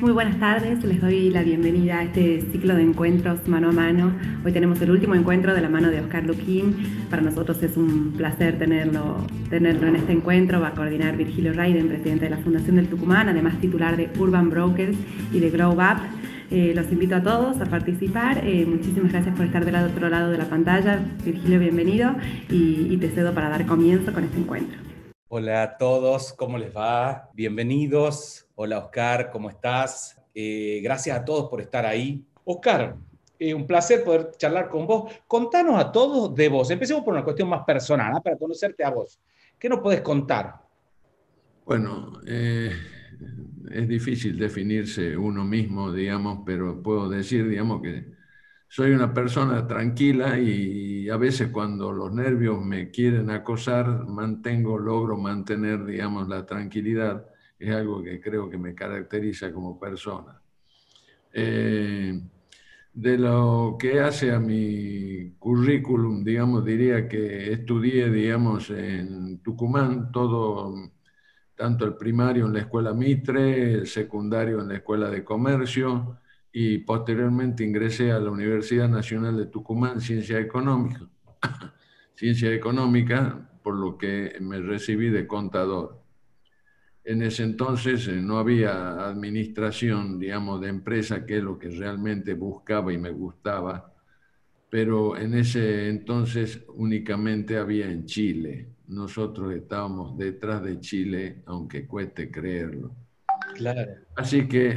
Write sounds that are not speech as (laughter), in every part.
Muy buenas tardes, les doy la bienvenida a este ciclo de encuentros mano a mano. Hoy tenemos el último encuentro de la mano de Oscar Luquín. Para nosotros es un placer tenerlo, tenerlo en este encuentro. Va a coordinar Virgilio Raiden, presidente de la Fundación del Tucumán, además titular de Urban Brokers y de Grow Up. Eh, los invito a todos a participar. Eh, muchísimas gracias por estar del otro lado de la pantalla. Virgilio, bienvenido y, y te cedo para dar comienzo con este encuentro. Hola a todos, ¿cómo les va? Bienvenidos. Hola Oscar, ¿cómo estás? Eh, gracias a todos por estar ahí. Oscar, eh, un placer poder charlar con vos. Contanos a todos de vos. Empecemos por una cuestión más personal, ¿ah? para conocerte a vos. ¿Qué nos podés contar? Bueno, eh, es difícil definirse uno mismo, digamos, pero puedo decir, digamos, que soy una persona tranquila y a veces cuando los nervios me quieren acosar, mantengo, logro mantener, digamos, la tranquilidad es algo que creo que me caracteriza como persona. Eh, de lo que hace a mi currículum, digamos, diría que estudié, digamos, en Tucumán, todo, tanto el primario en la escuela Mitre, el secundario en la escuela de comercio y posteriormente ingresé a la Universidad Nacional de Tucumán, Ciencia Económica, (coughs) Ciencia Económica, por lo que me recibí de contador. En ese entonces eh, no había administración, digamos, de empresa, que es lo que realmente buscaba y me gustaba, pero en ese entonces únicamente había en Chile. Nosotros estábamos detrás de Chile, aunque cueste creerlo. Claro. Así que...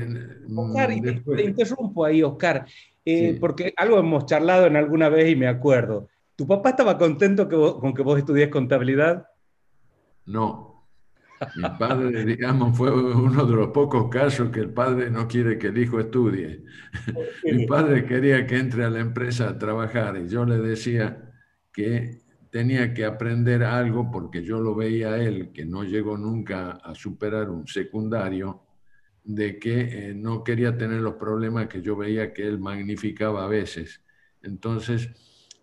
Mm, Oscar, te, interrumpo ahí, Oscar, eh, porque algo hemos charlado en alguna vez y me acuerdo. ¿Tu papá estaba contento con que vos estudies contabilidad? No, mi padre, (laughs) digamos, fue uno de los pocos casos que el padre no quiere que el hijo estudie. Mi padre quería que entre a la empresa a trabajar y yo le decía que tenía que aprender algo porque yo lo veía a él, que no llegó nunca a superar un secundario, de que eh, no quería tener los problemas que yo veía que él magnificaba a veces. Entonces,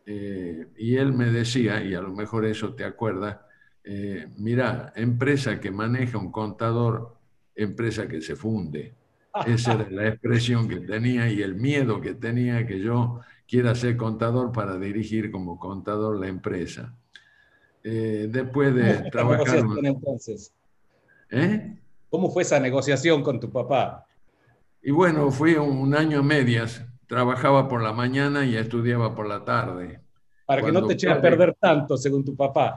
eh, y él me decía, y a lo mejor eso te acuerdas, eh, mira, empresa que maneja un contador, empresa que se funde. (laughs) Esa era la expresión que tenía y el miedo que tenía que yo quiera ser contador para dirigir como contador la empresa. Eh, después de trabajar... entonces? ¿Eh? ¿Cómo fue esa negociación con tu papá? Y bueno, fui un año a medias. Trabajaba por la mañana y estudiaba por la tarde para que no te eches a perder tanto, según tu papá.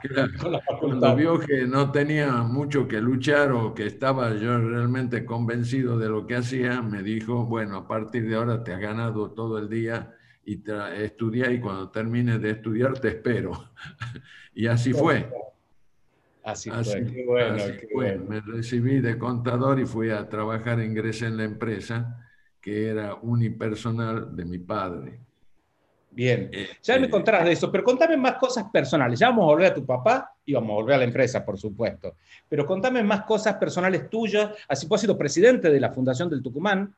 cuando vio que no tenía mucho que luchar o que estaba yo realmente convencido de lo que hacía, me dijo, bueno, a partir de ahora te has ganado todo el día y estudia y cuando termines de estudiar te espero. (laughs) y así fue. Así, fue, qué bueno, qué Bueno. Me recibí de contador y fui a trabajar, ingresé en la empresa que era unipersonal de mi padre. Bien, eh, ya me eh, contarás de eso, pero contame más cosas personales. Ya vamos a volver a tu papá y vamos a volver a la empresa, por supuesto. Pero contame más cosas personales tuyas. Así pues, has sido presidente de la Fundación del Tucumán,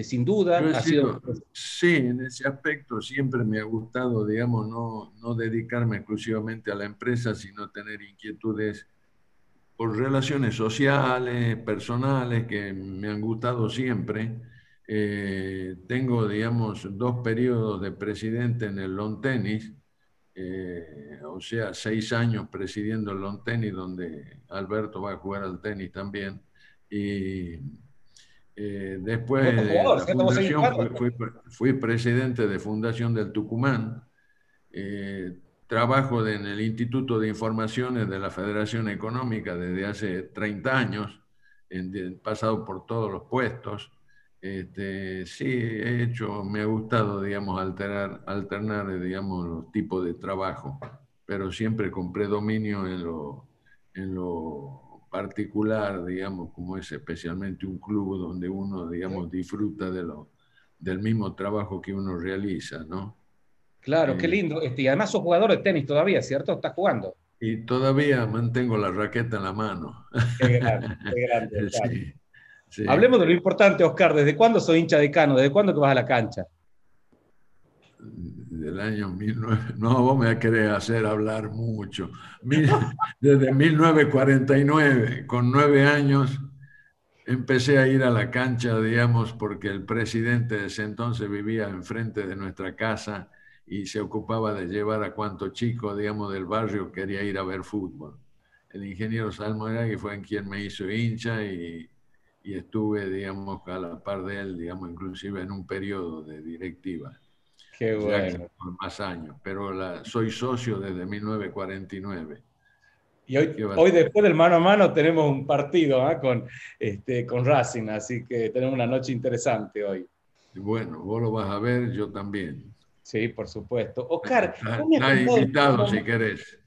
eh, sin duda. sido, Sí, en ese aspecto siempre me ha gustado, digamos, no, no dedicarme exclusivamente a la empresa, sino tener inquietudes por relaciones sociales, personales, que me han gustado siempre eh, tengo, digamos, dos periodos de presidente en el long tenis, eh, o sea, seis años presidiendo el long tenis, donde Alberto va a jugar al tenis también. Y eh, después fui, presidente de Fundación del Tucumán. trabajo en el Instituto de Informaciones de la Federación Económica desde hace 30 años, he pasado por todos los puestos. Este, sí, he hecho, me ha gustado, digamos, alterar, alternar, digamos, los tipos de trabajo, pero siempre con predominio en lo, en lo particular, digamos, como es especialmente un club donde uno, digamos, disfruta de lo, del mismo trabajo que uno realiza, ¿no? Claro, qué eh, lindo. Este, y además sos jugador de tenis todavía, ¿cierto? ¿Estás jugando? Y todavía mantengo la raqueta en la mano. Qué grande, qué grande. (laughs) sí. Hablemos de lo importante, Oscar. ¿Desde cuándo soy hincha de Cano? ¿Desde cuándo que vas a la cancha? Del año 19... No, vos me querés hacer hablar mucho. Desde 1949, con nueve años, empecé a ir a la cancha, digamos, porque el presidente de ese entonces vivía enfrente de nuestra casa y se ocupaba de llevar a cuanto chico, digamos, del barrio quería ir a ver fútbol. El ingeniero Salmo que fue en quien me hizo hincha y, y estuve, digamos, a la par de él, digamos, inclusive en un periodo de directiva. Qué bueno. por más años, pero la, soy socio desde 1949. Y hoy, hoy, después del mano a mano tenemos un partido ¿eh? con, este, con Racing, así que tenemos una noche interesante hoy. Bueno, vos lo vas a ver, yo también. Sí, por supuesto. Oscar, estás invitado si querés.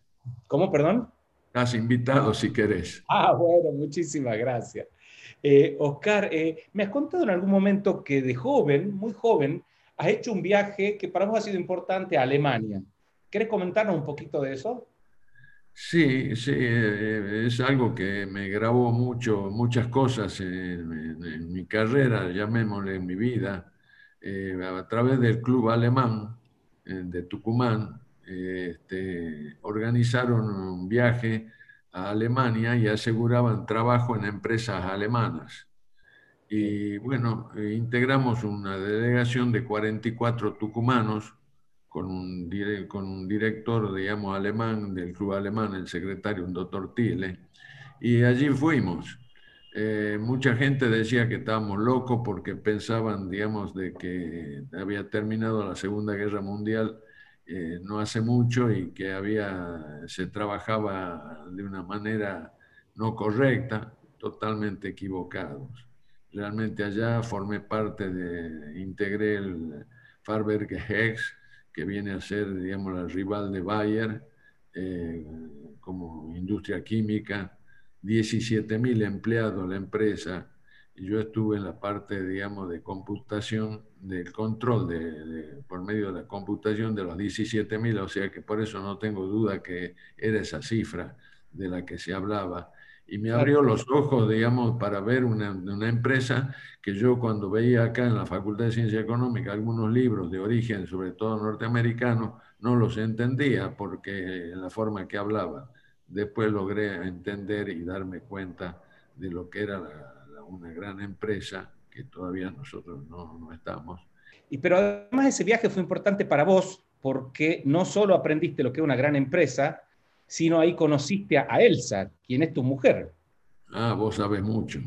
¿Cómo, perdón? Estás invitado si querés. Ah, bueno, muchísimas gracias. Eh, Oscar, eh, me has contado en algún momento que de joven, muy joven, has hecho un viaje que para vos ha sido importante a Alemania. ¿Quieres comentarnos un poquito de eso? Sí, sí, eh, es algo que me grabó mucho, muchas cosas en, mi carrera, llamémosle en mi vida, eh, a través del club alemán eh, de Tucumán, este, organizaron un viaje a Alemania y aseguraban trabajo en empresas alemanas. Y bueno, integramos una delegación de 44 tucumanos con un, con un director, digamos, alemán del club alemán, el secretario, un doctor Thiele, y allí fuimos. Eh, mucha gente decía que estábamos locos porque pensaban, digamos, de que había terminado la Segunda Guerra Mundial eh, no hace mucho y que había, se trabajaba de una manera no correcta, totalmente equivocados. Realmente allá formé parte de, integré el Farberge Hex, que viene a ser, digamos, la rival de Bayer eh, como industria química, 17.000 empleados la empresa, y yo estuve en la parte, digamos, de computación, del control de, por medio de la computación de los 17.000, o sea que por eso no tengo duda que era esa cifra de la que se hablaba y me abrió los ojos, digamos, para ver una, una, empresa que yo cuando veía acá en la Facultad de Ciencia Económica algunos libros de origen, sobre todo norteamericano, no los entendía porque en la forma que hablaba. Después logré entender y darme cuenta de lo que era una gran empresa que todavía nosotros no, no estamos. Y pero además ese viaje fue importante para vos porque no solo aprendiste lo que es una gran empresa, sino ahí conociste a Elsa, quien es tu mujer. Ah, vos sabes mucho.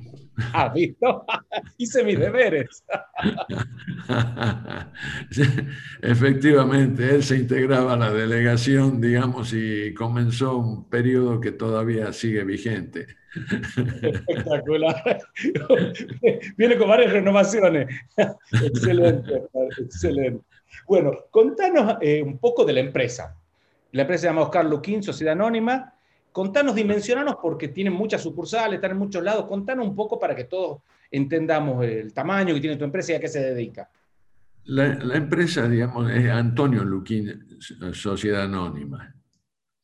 Ah, visto. (laughs) Hice mis deberes. (laughs) Efectivamente, él se integraba a la delegación, digamos, y comenzó un periodo que todavía sigue vigente. Espectacular. (laughs) Viene con varias renovaciones. Excelente, excelente. Bueno, contanos eh, un poco de la empresa. La empresa se llama Oscar Luquín, Sociedad Anónima. Contanos, dimensionanos, porque tienen muchas sucursales, están en muchos lados. Contanos un poco para que todos entendamos el tamaño que tiene tu empresa y a qué se dedica. La, empresa, digamos, es Antonio Luquín, Sociedad Anónima.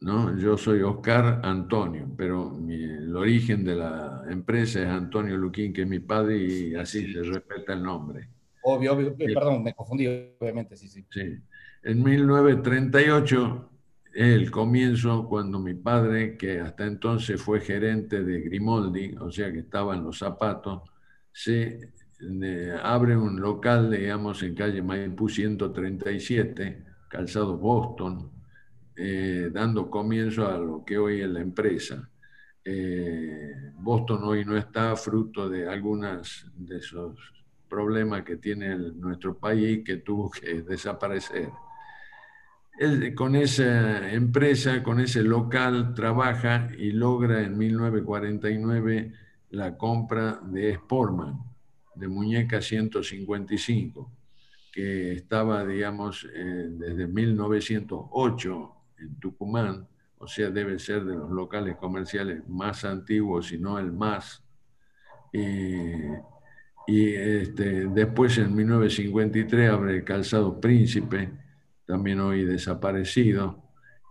¿no? Yo soy Oscar Antonio, pero el origen de la empresa es Antonio Luquín, que es mi padre, y así se respeta el nombre. Obvio, obvio, perdón, me confundí, obviamente, sí, sí. Sí. En 1938 el comienzo cuando mi padre, que hasta entonces fue gerente de Grimoldi, o sea que estaba en los zapatos, se abre un local, digamos, en calle Maipú 137, calzado Boston, eh, dando comienzo a lo que hoy es la empresa. Eh, Boston hoy no está fruto de algunos de esos problemas que tiene nuestro país que tuvo que desaparecer. Él con esa empresa, con ese local, trabaja y logra en 1949 la compra de Sportman, de muñeca 155, que estaba, digamos, eh, desde 1908 en Tucumán, o sea, debe ser de los locales comerciales más antiguos, si no el más. y este, después, en 1953, abre el calzado Príncipe, también hoy desaparecido.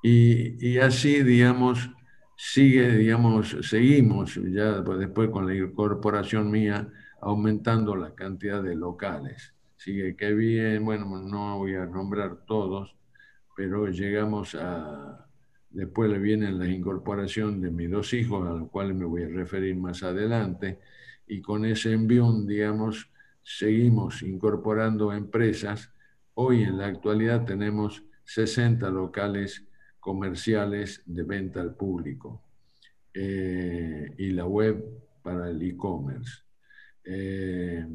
Y, y, así, digamos, sigue, digamos, seguimos ya después con la incorporación mía aumentando la cantidad de locales. Sigue que bien, bueno, no voy a nombrar todos, pero llegamos a, después le viene la incorporación de mis dos hijos, a los cuales me voy a referir más adelante, y con ese envión, digamos, seguimos incorporando empresas. Hoy en la actualidad tenemos 60 locales comerciales de venta al público eh, y la web para el e-commerce. Eh,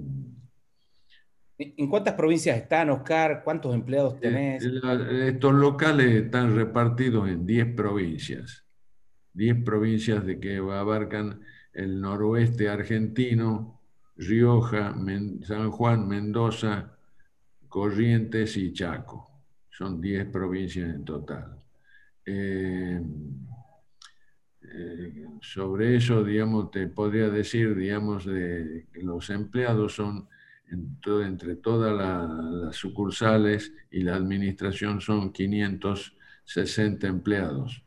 ¿En cuántas provincias están, Oscar? ¿Cuántos empleados eh, tenés? estos locales están repartidos en 10 provincias. 10 provincias de que abarcan el noroeste argentino, Rioja, San Juan, Mendoza, Corrientes y Chaco. Son 10 provincias en total. Eh, eh, sobre eso, digamos, te podría decir, digamos, que los empleados son entre todas las sucursales y la administración son 560 empleados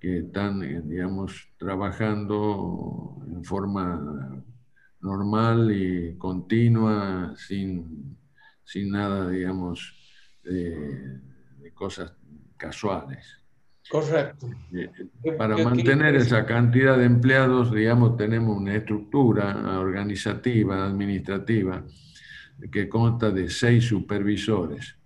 que están, eh, digamos, trabajando en forma normal y continua, sin, sin nada, digamos, de, cosas casuales. Correcto. Eh, para mantener esa cantidad de empleados, digamos, tenemos una estructura organizativa, administrativa, que consta de seis supervisores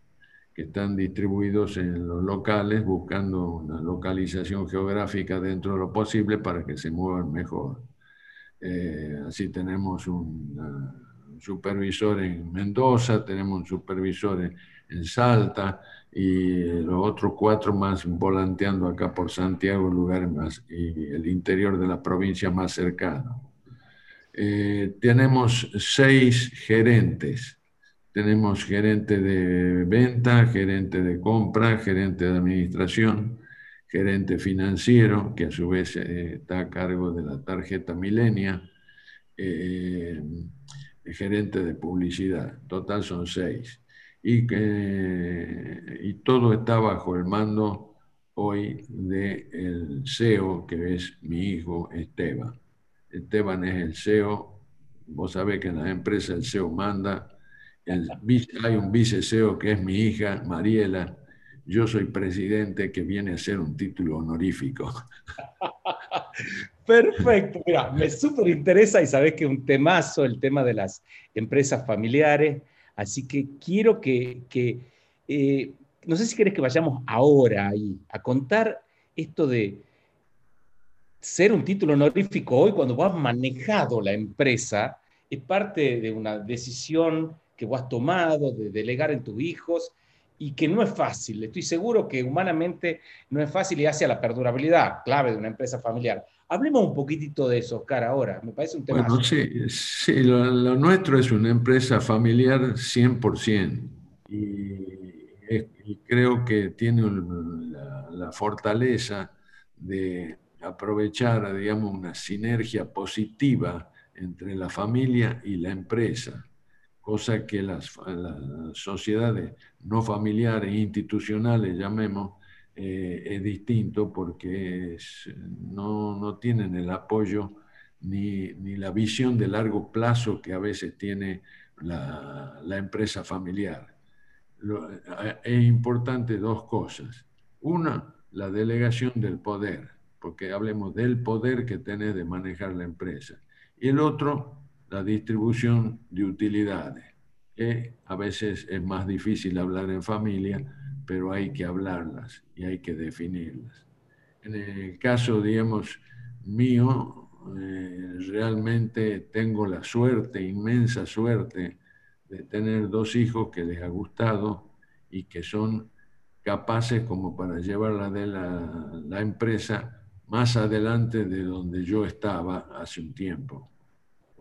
que están distribuidos en los locales buscando una localización geográfica dentro de lo posible para que se muevan mejor. Eh, así tenemos un, supervisor en Mendoza, tenemos un supervisor en, Salta y los otros cuatro más volanteando acá por Santiago, lugares más y el interior de la provincia más cercano. Eh, tenemos seis gerentes tenemos gerente de venta, gerente de compra, gerente de administración, gerente financiero, que a su vez eh, está a cargo de la tarjeta Milenia, eh, gerente de publicidad. Total son seis. Y, y todo está bajo el mando hoy del CEO, que es mi hijo Esteban. Esteban es el CEO. Vos sabés que en la empresa el CEO manda hay un vice-CEO que es mi hija, Mariela. Yo soy presidente que viene a ser un título honorífico. (laughs) Perfecto, mira, me súper interesa y sabes que es un temazo el tema de las empresas familiares, así que quiero que, eh, no sé si querés que vayamos ahora ahí a contar esto de ser un título honorífico hoy cuando vos has manejado la empresa, es parte de una decisión que vos has tomado, de delegar en tus hijos, y que no es fácil. Estoy seguro que humanamente no es fácil y hacia la perdurabilidad, clave de una empresa familiar. Hablemos un poquitito de eso, Oscar, ahora. Me parece un tema. Bueno, sí, sí lo, nuestro es una empresa familiar 100%. Y, y creo que tiene la, la, fortaleza de aprovechar, digamos, una sinergia positiva entre la familia y la empresa cosa que las, sociedades no familiares institucionales, llamemos, eh, es distinto porque no, no, tienen el apoyo ni, ni, la visión de largo plazo que a veces tiene la, la empresa familiar. Eh, es importante dos cosas. Una, la delegación del poder, porque hablemos del poder que tenés de manejar la empresa. Y el otro, la distribución de utilidades, que a veces es más difícil hablar en familia, pero hay que hablarlas y hay que definirlas. En el caso, digamos, mío, eh, realmente tengo la suerte, inmensa suerte, de tener dos hijos que les ha gustado y que son capaces como para llevar de la, la empresa más adelante de donde yo estaba hace un tiempo.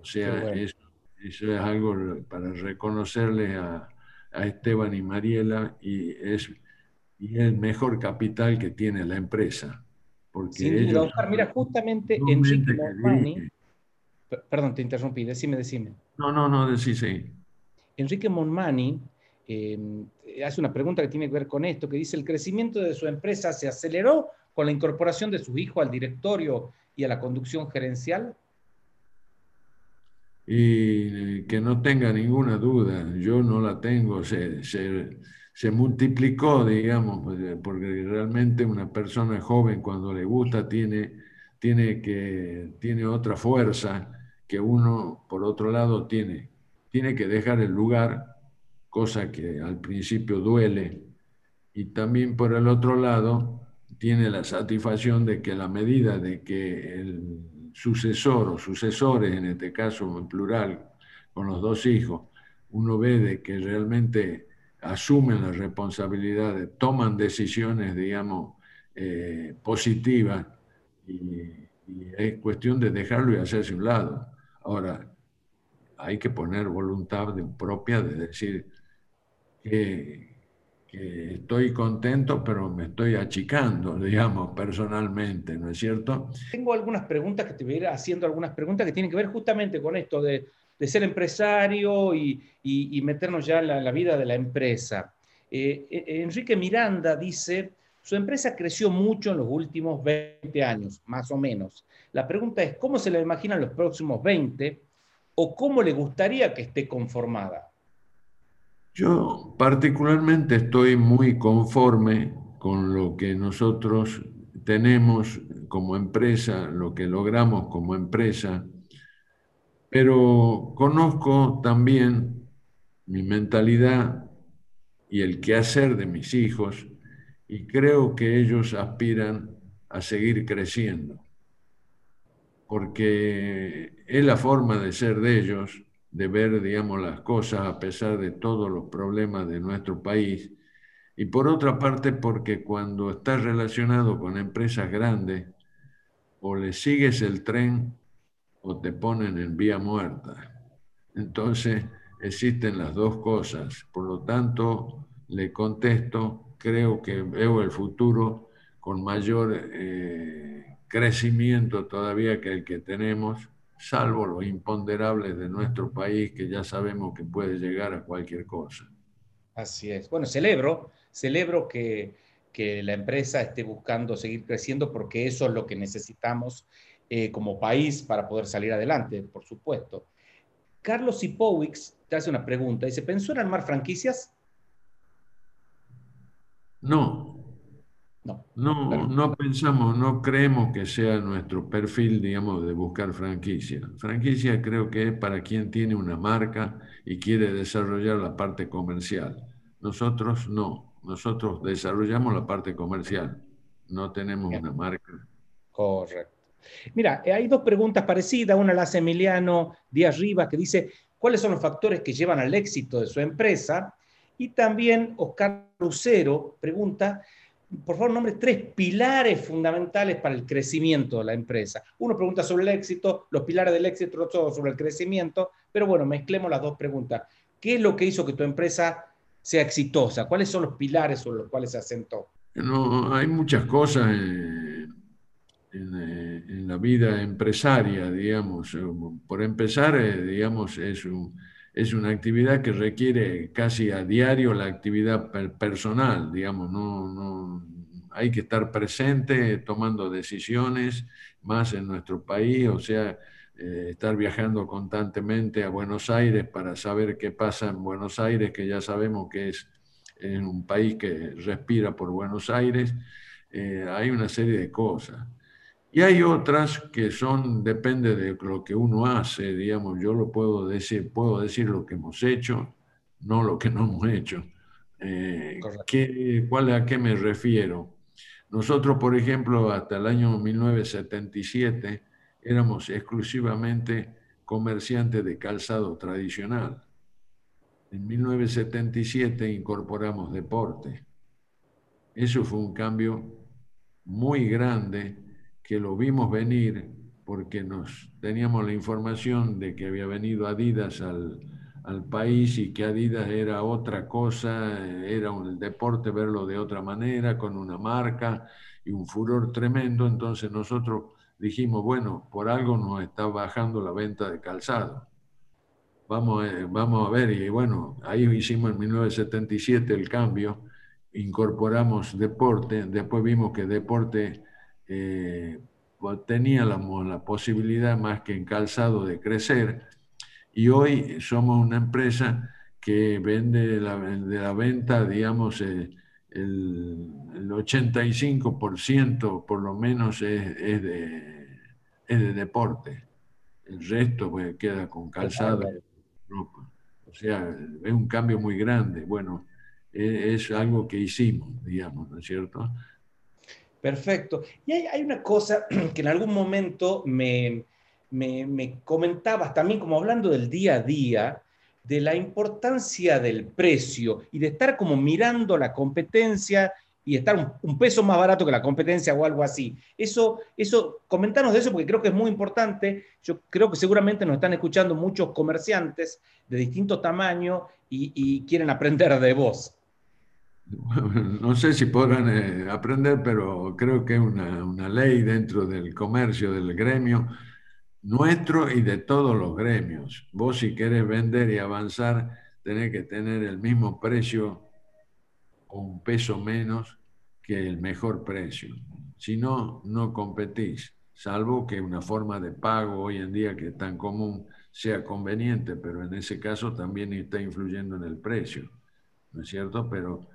O sea, eso, es algo para reconocerle a, Esteban y Mariela y es, y el mejor capital que tiene la empresa. Porque ellos, mira, justamente Enrique Monmani, perdón, te interrumpí, decime, decime. No, no, no, decí, sí. Enrique Monmani em, hace una pregunta que tiene que ver con esto, que dice, ¿el crecimiento de su empresa se aceleró con la incorporación de su hijo al directorio y a la conducción gerencial? Y que no tenga ninguna duda, yo no la tengo, se, se, se, multiplicó, digamos, porque realmente una persona joven cuando le gusta tiene, tiene, que, tiene otra fuerza que uno, por otro lado, tiene, tiene que dejar el lugar, cosa que al principio duele, y también por el otro lado, tiene la satisfacción de que la medida de que el sucesor o sucesores, en este caso en plural, con los dos hijos, uno ve que realmente asumen las responsabilidades, toman decisiones, digamos, eh, positivas y, es cuestión de dejarlo y hacerse un lado. Ahora, hay que poner voluntad propia de decir que, estoy contento, pero me estoy achicando, (laughs) digamos, personalmente, ¿no es cierto? Tengo algunas preguntas que te voy a ir haciendo, algunas preguntas que tienen que ver justamente con esto de, ser empresario y, meternos ya en la, vida de la empresa. Eh, eh, Enrique Miranda dice, su empresa creció mucho en los últimos 20 años, más o menos. La pregunta es, ¿cómo se la imaginan los próximos 20 o cómo le gustaría que esté conformada? Yo particularmente estoy muy conforme con lo que nosotros tenemos como empresa, lo que logramos como empresa, pero conozco también mi mentalidad y el quehacer de mis hijos y creo que ellos aspiran a seguir creciendo, porque es la forma de ser de ellos, de ver, digamos, las cosas a pesar de todos los problemas de nuestro país, y por otra parte porque cuando estás relacionado con empresas grandes, o le sigues el tren o te ponen en vía muerta. Entonces existen las dos cosas. Por lo tanto, le contesto creo que veo el futuro con mayor eh, crecimiento todavía que el que tenemos, salvo los imponderables de nuestro país que ya sabemos que puede llegar a cualquier cosa. Así es. Bueno, celebro, celebro que, que la empresa esté buscando seguir creciendo porque eso es lo que necesitamos eh, como país para poder salir adelante, por supuesto. Carlos Ipowix te hace una pregunta. Dice, ¿pensó en armar franquicias? No. No, no, no pensamos, no creemos que sea nuestro perfil, digamos, de buscar franquicia. Franquicia creo que es para quien tiene una marca y quiere desarrollar la parte comercial. Nosotros no, nosotros desarrollamos la parte comercial, no tenemos una marca. Correcto. Mira, hay dos preguntas parecidas, una la hace Emiliano Díaz Rivas que dice, ¿cuáles son los factores que llevan al éxito de su empresa? Y también Oscar Lucero pregunta, por favor, nombre tres pilares fundamentales para el crecimiento de la empresa. Uno pregunta sobre el éxito, los pilares del éxito, otro sobre el crecimiento, pero bueno, mezclemos las dos preguntas. ¿Qué es lo que hizo que tu empresa sea exitosa? ¿Cuáles son los pilares sobre los cuales se asentó? No, hay muchas cosas en, en, la vida empresaria, digamos. Por empezar, eh, digamos, es un es una actividad que requiere casi a diario la actividad personal, digamos, no, no, hay que estar presente tomando decisiones, más en nuestro país, o sea, eh, estar viajando constantemente a Buenos Aires para saber qué pasa en Buenos Aires, que ya sabemos que es en un país que respira por Buenos Aires, eh, hay una serie de cosas. Y hay otras que son, depende de lo que uno hace, digamos, yo lo puedo decir, puedo decir lo que hemos hecho, no lo que (laughs) no hemos hecho. Eh, ¿qué, cuál, ¿A qué me refiero? Nosotros, por ejemplo, hasta el año 1977 éramos exclusivamente comerciantes de calzado tradicional. En 1977 incorporamos deporte. Eso fue un cambio muy grande que lo vimos venir porque nos teníamos la información de que había venido Adidas al, al país y que Adidas era otra cosa, era un deporte verlo de otra manera, con una marca y un furor tremendo. Entonces nosotros dijimos, bueno, por algo nos está bajando la venta de calzado. Vamos a, vamos a ver, y bueno, ahí hicimos en 1977 el cambio, incorporamos deporte, después vimos que deporte eh, tenía la, la, posibilidad más que en calzado de crecer y hoy somos una empresa que vende la, de la venta, digamos, eh, el, el, 85% por lo menos es, es, de, es de deporte. el resto pues, queda con calzado ropa. O sea, es un cambio muy grande. Bueno, e, es, algo que hicimos, digamos, ¿no es cierto? Perfecto. Y hay, una cosa (clears throat) que en algún momento me, me, me, comentabas también, como hablando del día a día, de la importancia del precio y de estar como mirando la competencia y estar un, peso más barato que la competencia o algo así. Eso, eso, comentanos de eso porque creo que es muy importante. Yo creo que seguramente nos están escuchando muchos comerciantes de distinto tamaño y, quieren aprender de vos. (laughs) No sé si podrán eh, aprender, pero creo que es una, una ley dentro del comercio, del gremio nuestro y de todos los gremios. Vos si querés vender y avanzar, tenés que tener el mismo precio o un peso menos que el mejor precio. Si no, no competís, salvo que una forma de pago hoy en día que es tan común sea conveniente, pero en ese caso también está influyendo en el precio, ¿no es cierto? Pero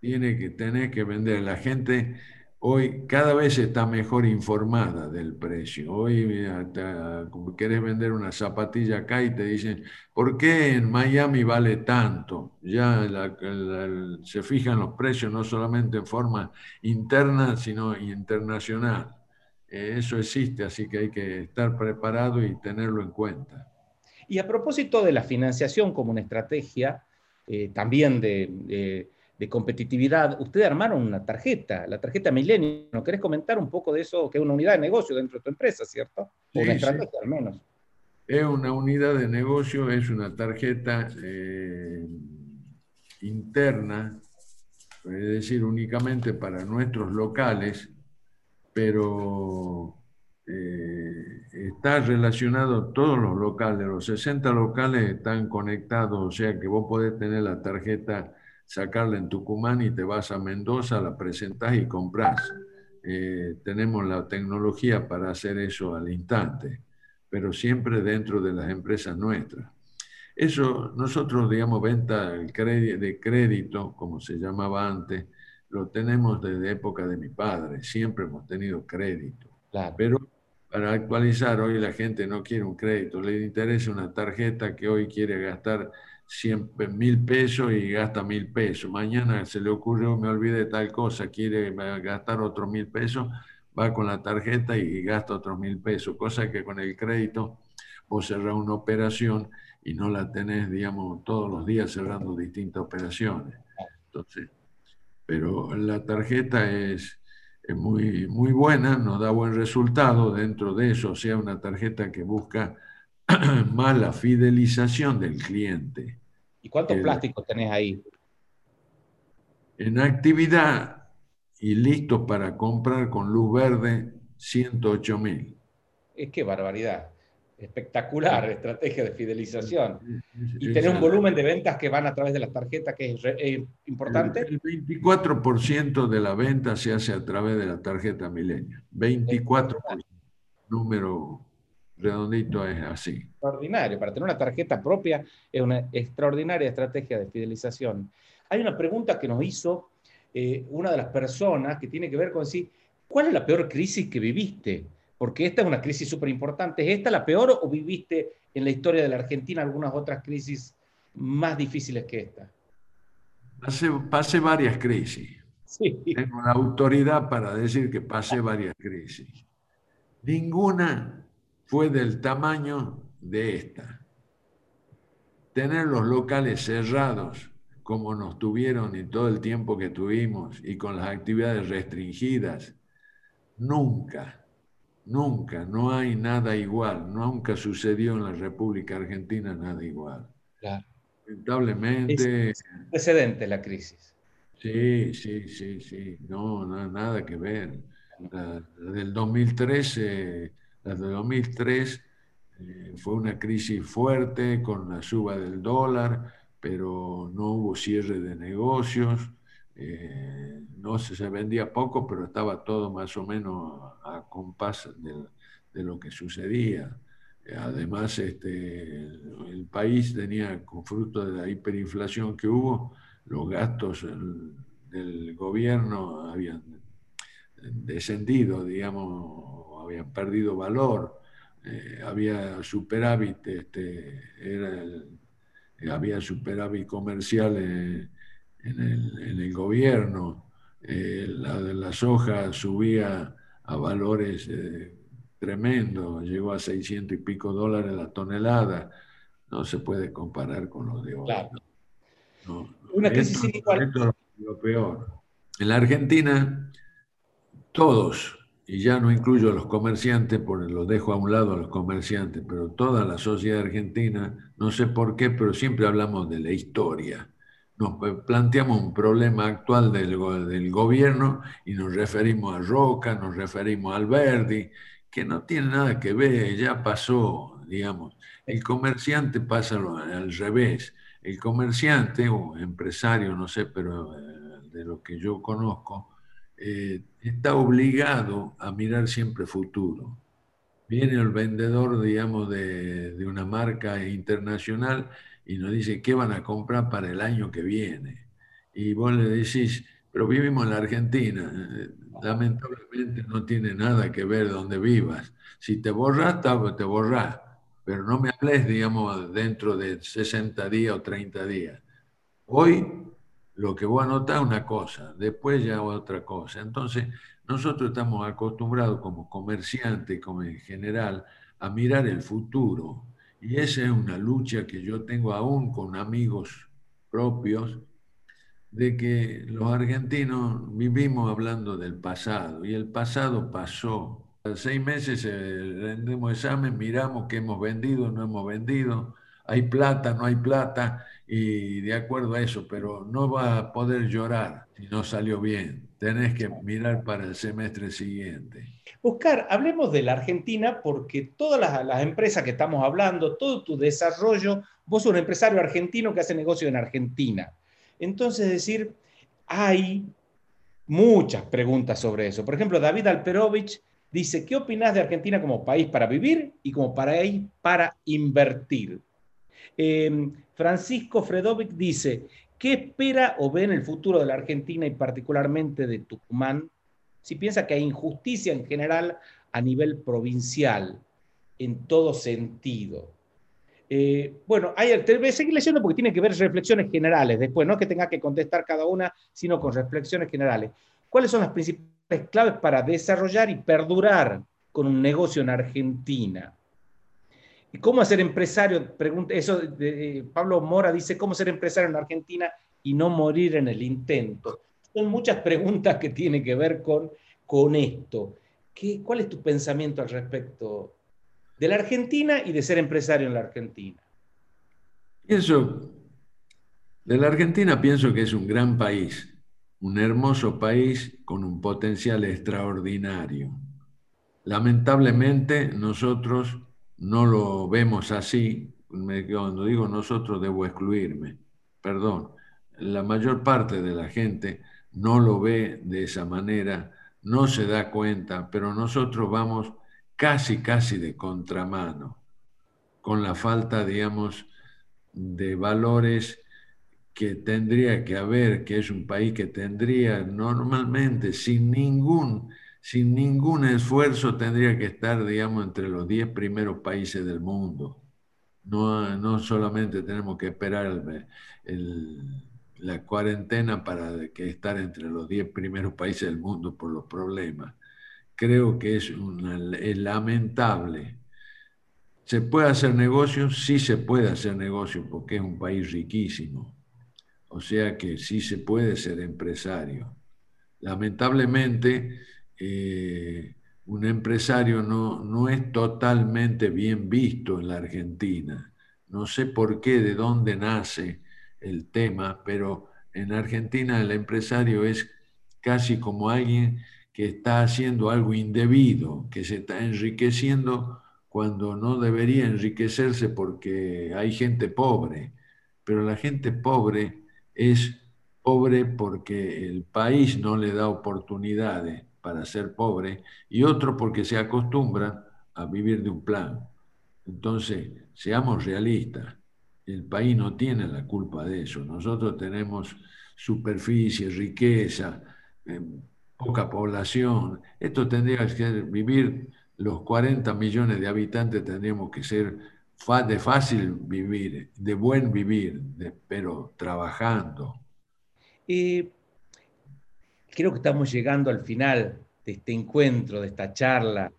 tiene que tener que vender. La gente hoy cada vez está mejor informada del precio. Hoy quieres vender una zapatilla acá y te dicen, ¿por qué en Miami vale tanto? Ya se fijan los precios no solamente en forma interna, sino internacional. Eh, eso existe, así que hay que estar preparado y tenerlo en cuenta. Y a propósito de la financiación como una estrategia, eh, también de de competitividad, ustedes armaron una tarjeta, la tarjeta Milenio. ¿No querés comentar un poco de eso, que es una unidad de negocio dentro de tu empresa, ¿cierto? O una estrategia al menos. Es una unidad de negocio, es una tarjeta eh, interna, es decir, únicamente para nuestros locales, pero eh, está relacionado todos los locales, los 60 locales están conectados, o sea que vos podés tener la tarjeta sacarla en Tucumán y te vas a Mendoza, la presentas y compras. Eh, tenemos la tecnología para hacer eso al instante, pero siempre dentro de las empresas nuestras. Eso, nosotros, digamos, venta de crédito, como se llamaba antes, lo tenemos desde época de mi padre, siempre hemos tenido crédito. Pero para actualizar, hoy la gente no quiere un crédito, le interesa una tarjeta que hoy quiere gastar siempre mil pesos y gasta mil pesos. Mañana se le ocurrió, me olvidé tal cosa, quiere gastar otros mil pesos, va con la tarjeta y gasta otros mil pesos, cosa que con el crédito vos cerrás una operación y no la tenés, digamos, todos los días cerrando distintas operaciones. Entonces, pero la tarjeta es muy, muy buena, nos da buen resultado dentro de eso, o sea, una tarjeta que busca (clears throat) más la fidelización del cliente. ¿Y cuántos plásticos tenés ahí? En actividad y listos para comprar con luz verde, 108 mil. Es que barbaridad. Espectacular estrategia de fidelización. ¿Y tenés un volumen de ventas que van a través de las tarjetas que es importante? El, 24% de la venta se hace a través de la tarjeta Milenio. 24%. Número redondito es así. Extraordinario. Para tener una tarjeta propia es una extraordinaria estrategia de fidelización. Hay una pregunta que nos hizo eh, una de las personas que tiene que ver con si, ¿cuál es la peor crisis que viviste? Porque esta es una crisis súper importante. ¿Es esta la peor o viviste en la historia de la Argentina algunas otras crisis más difíciles que esta? Pasé, varias crisis. Tengo la autoridad para decir que pasé varias crisis. Ninguna fue del tamaño de esta. Tener los locales cerrados como nos tuvieron y todo el tiempo que tuvimos y con las actividades restringidas, nunca, nunca, no hay nada igual, nunca sucedió en la República Argentina nada igual. Claro. Lamentablemente... Es precedente la crisis. Sí, sí, sí, sí, no, nada que ver. La, del 2013 la de 2003 eh, fue una crisis fuerte con la suba del dólar, pero no hubo cierre de negocios, eh, no se, vendía poco, pero estaba todo más o menos a, compás de, lo que sucedía. Además, este, el país tenía, con fruto de la hiperinflación que hubo, los gastos del gobierno habían descendido, digamos, habían perdido valor. eh, había superávit, este, había superávit comercial en, el, gobierno, eh, la de la soja subía a valores eh, tremendos, llegó a 600 y pico dólares la tonelada, no se puede comparar con lo de hoy. Una crisis igual. lo peor. En la Argentina, todos y ya no incluyo a los comerciantes, porque los dejo a un lado a los comerciantes, pero toda la sociedad argentina, no sé por qué, pero siempre hablamos de la historia. Nos planteamos un problema actual del, del gobierno y nos referimos a Roca, nos referimos a Alberdi, que no tiene nada que ver, ya pasó, digamos. El comerciante pasa al revés. El comerciante o empresario, no sé, pero eh, de lo que yo conozco, eh, está obligado a mirar siempre futuro. Viene el vendedor, digamos, de, de, una marca internacional y nos dice qué van a comprar para el año que viene. Y vos le decís, pero vivimos en la Argentina, eh, lamentablemente no tiene nada que ver donde vivas. Si te borras, te borras, pero no me hables, digamos, dentro de 60 días o 30 días. Hoy lo que vos anotás una cosa, después ya otra cosa. Entonces, nosotros estamos acostumbrados como comerciantes, como en general, a mirar el futuro. Y esa es una lucha que yo tengo aún con amigos propios, de que los argentinos vivimos hablando del pasado y el pasado pasó. A seis meses eh, rendemos examen, miramos qué hemos vendido, no hemos vendido, hay plata, no hay plata, y de acuerdo a eso, pero no va a poder llorar si no salió bien. Tenés que mirar para el semestre siguiente. Oscar, hablemos de la Argentina porque todas las, empresas que estamos hablando, todo tu desarrollo, vos sos un empresario argentino que hace negocio en Argentina. Entonces, decir, hay muchas preguntas sobre eso. Por ejemplo, David Alperovich dice, ¿qué opinas de Argentina como país para vivir y como país para invertir? Em, Francisco Fredovic dice, ¿qué espera o ve en el futuro de la Argentina y particularmente de Tucumán si piensa que hay injusticia en general a nivel provincial, en todo sentido? Eh, bueno, hay, te voy a seguir leyendo porque tiene que ver reflexiones generales después, no es que tenga que contestar cada una, sino con reflexiones generales. ¿Cuáles son las principales claves para desarrollar y perdurar con un negocio en Argentina? ¿Y cómo ser empresario? Pregunta, eso de, Pablo Mora dice, ¿cómo ser empresario en Argentina y no morir en el intento? Son muchas preguntas que tienen que ver con, con esto. ¿Qué, ¿Cuál es tu pensamiento al respecto de la Argentina y de ser empresario en la Argentina? Pienso, de la Argentina pienso que es un gran país, un hermoso país con un potencial extraordinario. Lamentablemente nosotros no lo vemos así, cuando digo nosotros debo excluirme, perdón, la mayor parte de la gente no lo ve de esa manera, no se da cuenta, pero nosotros vamos casi, casi de contramano, con la falta, digamos, de valores que tendría que haber, que es un país que tendría normalmente sin ningún sin ningún esfuerzo tendría que estar, digamos, entre los 10 primeros países del mundo. No, no solamente tenemos que esperar la cuarentena para que estar entre los 10 primeros países del mundo por los problemas. Creo que es, es lamentable. ¿Se puede hacer negocio? Sí se puede hacer negocio porque es un país riquísimo. O sea que sí se puede ser empresario. Lamentablemente, eh, un empresario no, no es totalmente bien visto en la Argentina. No sé por qué, de dónde nace el tema, pero en Argentina el empresario es casi como alguien que está haciendo algo indebido, que se está enriqueciendo cuando no debería enriquecerse porque hay gente pobre. Pero la gente pobre es pobre porque el país no le da oportunidades para ser pobre y otro porque se acostumbran a vivir de un plan. Entonces, seamos realistas. El país no tiene la culpa de eso. Nosotros tenemos superficie, riqueza, eh, poca población. Esto tendría que vivir los 40 millones de habitantes tendríamos que ser de fácil vivir, de buen vivir, pero trabajando. Creo que estamos llegando al final de este encuentro, de esta charla,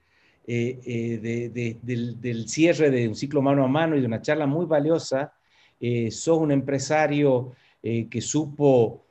eh, eh, del, cierre de un ciclo mano a mano y de una charla muy valiosa. Eh, sos un empresario que supo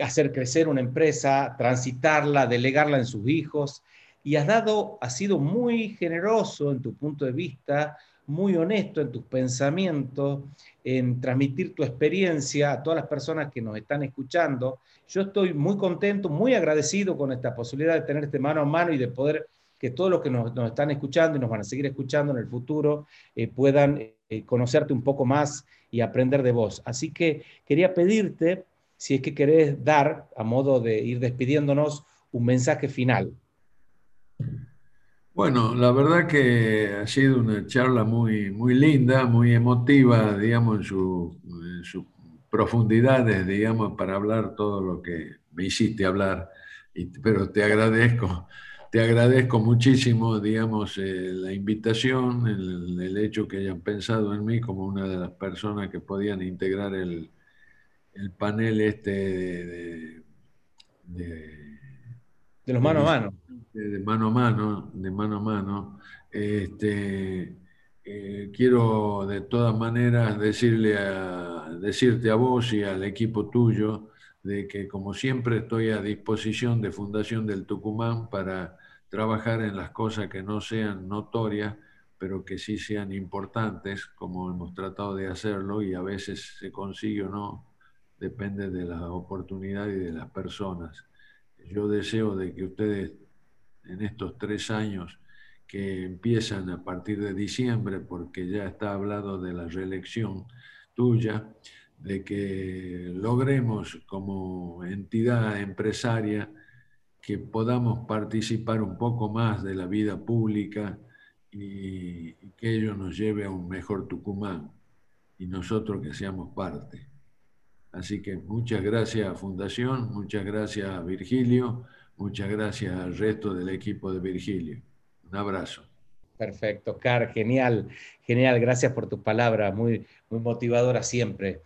hacer crecer una empresa, transitarla, delegarla en sus hijos, y has dado, has sido muy generoso en tu punto de vista, muy honesto en tus pensamientos, en transmitir tu experiencia a todas las personas que nos están escuchando. Yo estoy muy contento, muy agradecido con esta posibilidad de tener este mano a mano y de poder que todos los que nos, están escuchando y nos van a seguir escuchando en el futuro eh, puedan eh, conocerte un poco más y aprender de vos. Así que quería pedirte, si es que querés dar, a modo de ir despidiéndonos, un mensaje final. Bueno, la verdad que ha sido una charla muy, muy linda, muy emotiva, digamos, en, sus profundidades, digamos, para hablar todo lo que me hiciste hablar. pero te agradezco, te agradezco muchísimo, digamos, eh, la invitación, el, hecho que hayan pensado en mí como una de las personas que podían integrar el, panel este de, de los mano a mano de mano a mano, de mano a mano, este, eh, quiero de todas maneras decirle a, decirte a vos y al equipo tuyo de que como siempre estoy a disposición de Fundación del Tucumán para trabajar en las cosas que no sean notorias, pero que sí sean importantes, como hemos tratado de hacerlo y a veces se consigue o no, depende de la oportunidad y de las personas. Yo deseo de que ustedes en estos tres años que empiezan a partir de diciembre, porque ya está hablado de la reelección tuya, de que logremos como entidad empresaria que podamos participar un poco más de la vida pública y, que ello nos lleve a un mejor Tucumán y nosotros que seamos parte. Así que muchas gracias Fundación, muchas gracias Virgilio Muchas gracias al resto del equipo de Virgilio. Un abrazo. Perfecto, Car, genial, genial. Gracias por tus palabras, muy, muy motivadora siempre.